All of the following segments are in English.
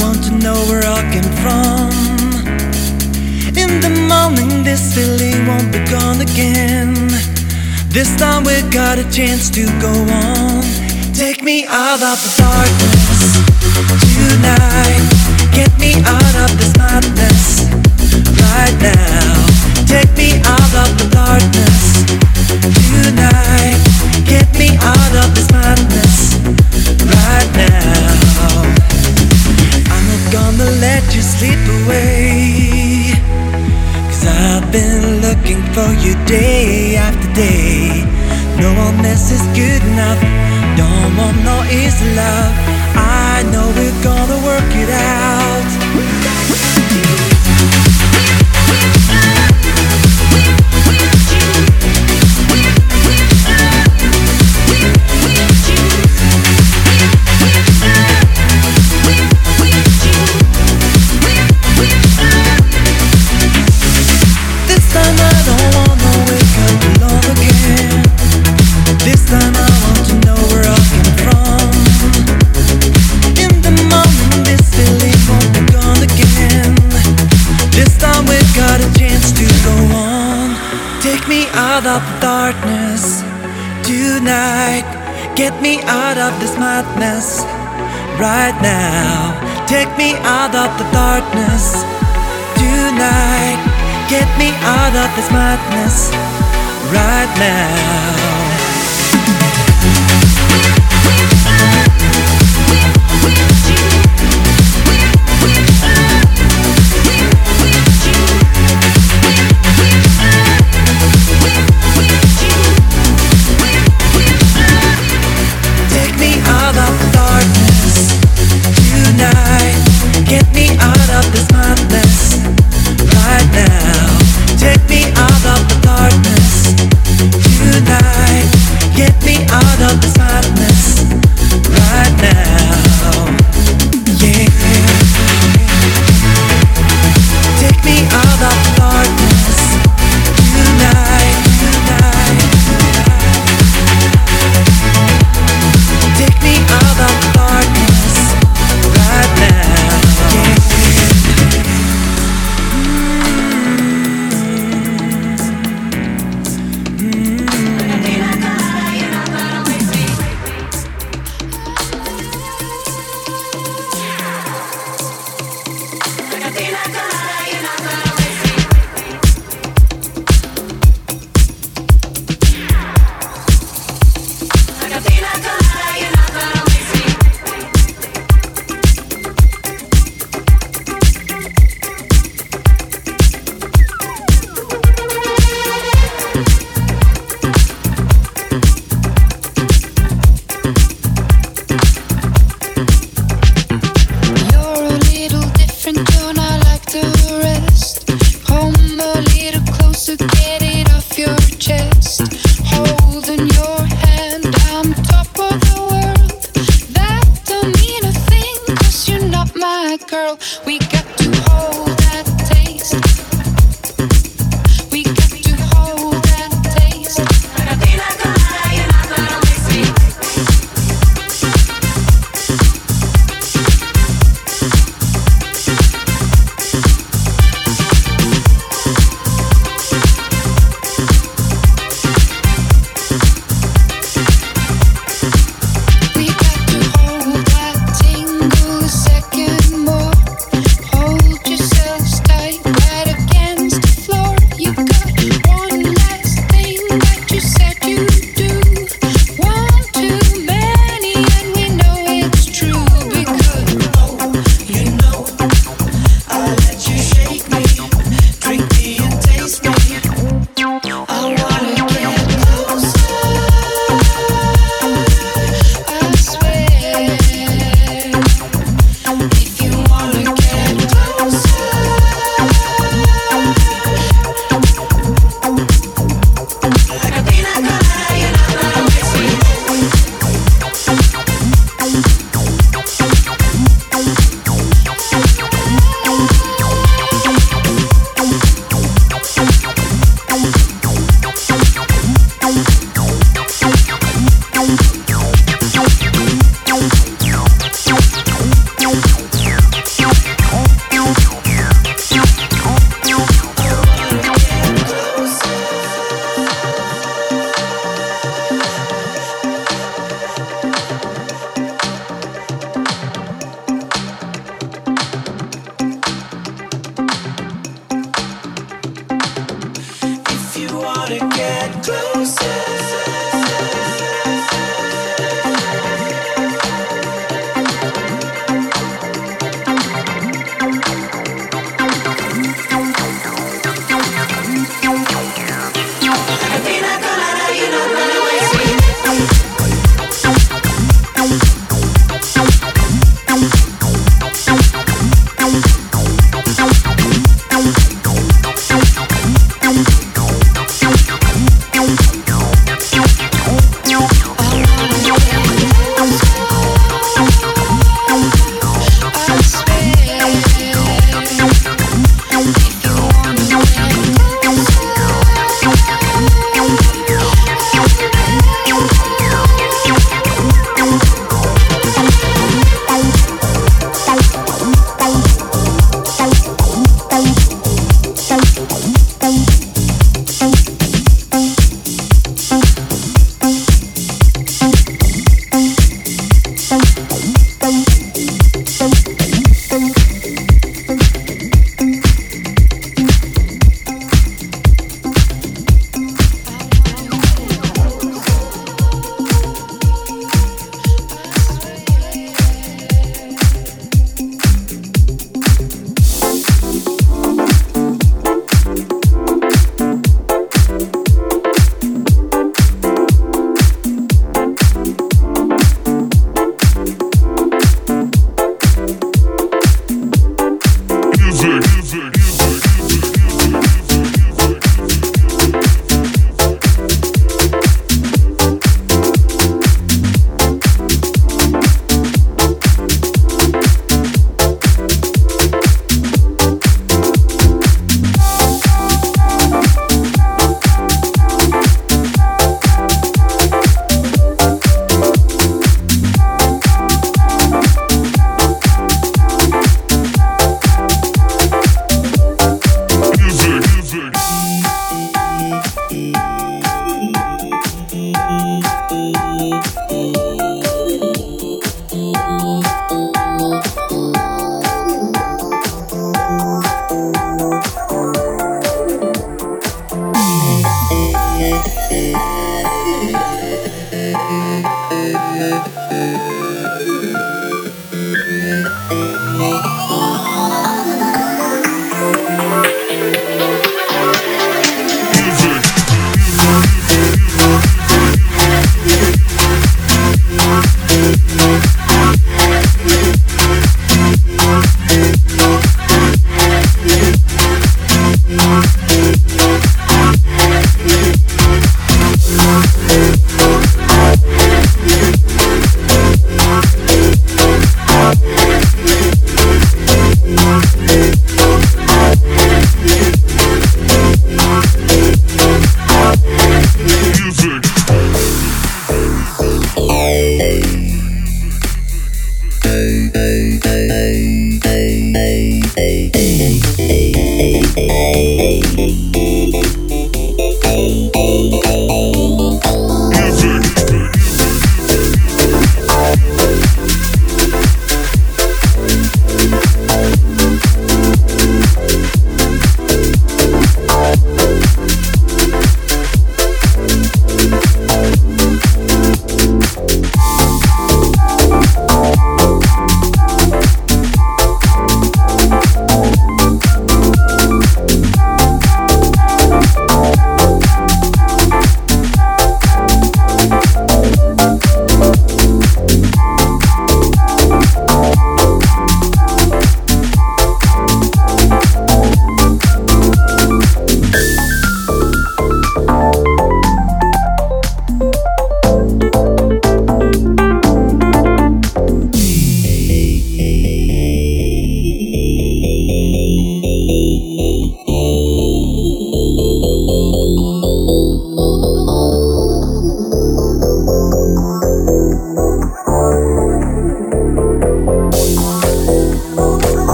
want to know where I came from. In the morning, this feeling won't be gone again. This time we got a chance to go on. Take me out of the darkness tonight. Get me out of this madness right now. Take me out of the darkness tonight. Get me out of this madness right now. Gonna let you slip away. Cause I've been looking for you day after day. No one else is good enough. Don't want no easy love. I know we're gonna work it out. Me out of this madness right now. Take me out of the darkness tonight. Get me out of this madness right now.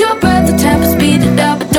Your breath, the tempo speed it up,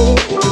Thank you.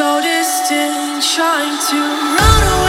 so distant, trying to run away.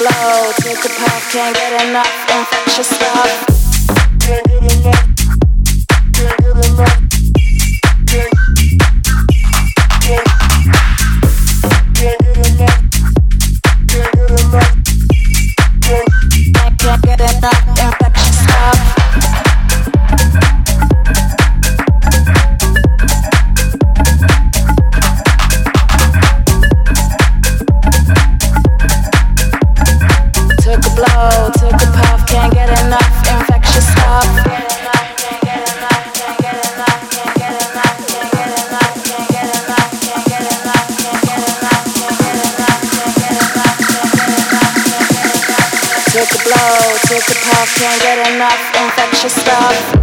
flow. Take a puff, can't get enough infectious stuff. can't get enough infectious stuff.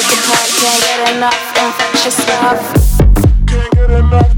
Can't get enough infectious love. Can't get enough.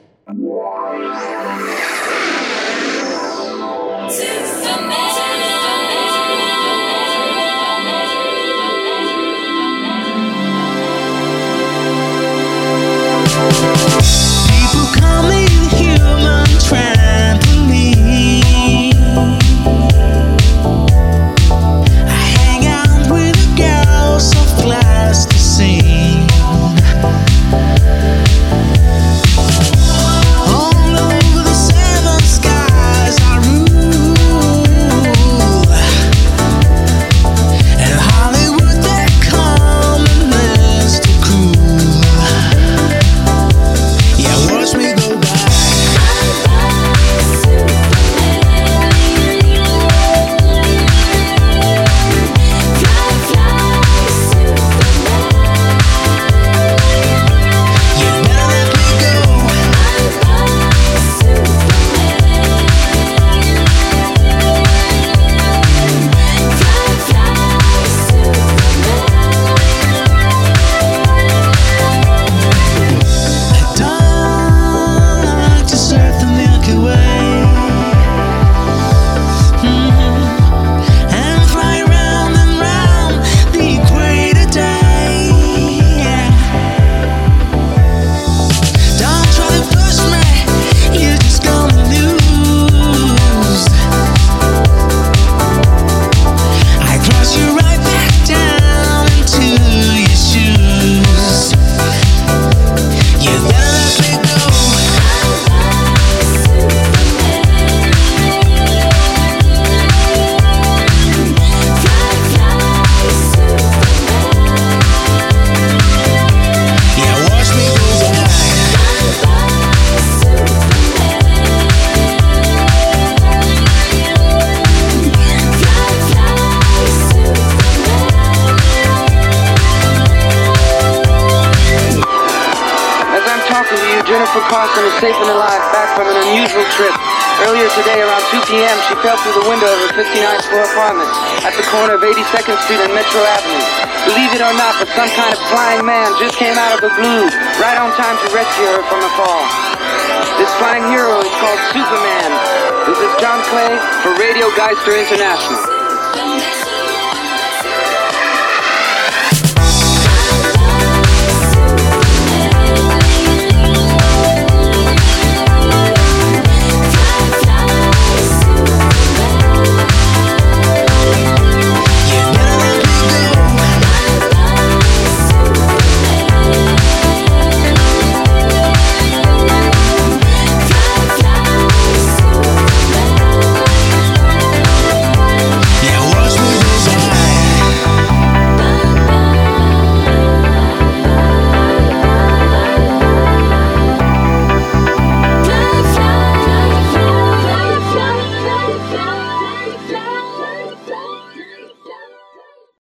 Through the window of her 59th floor apartment at the corner of 82nd Street and Metro Avenue. Believe it or not, but some kind of flying man just came out of the blue, right on time to rescue her from a fall. This flying hero is called Superman. This is John Clay for Radio Geister International.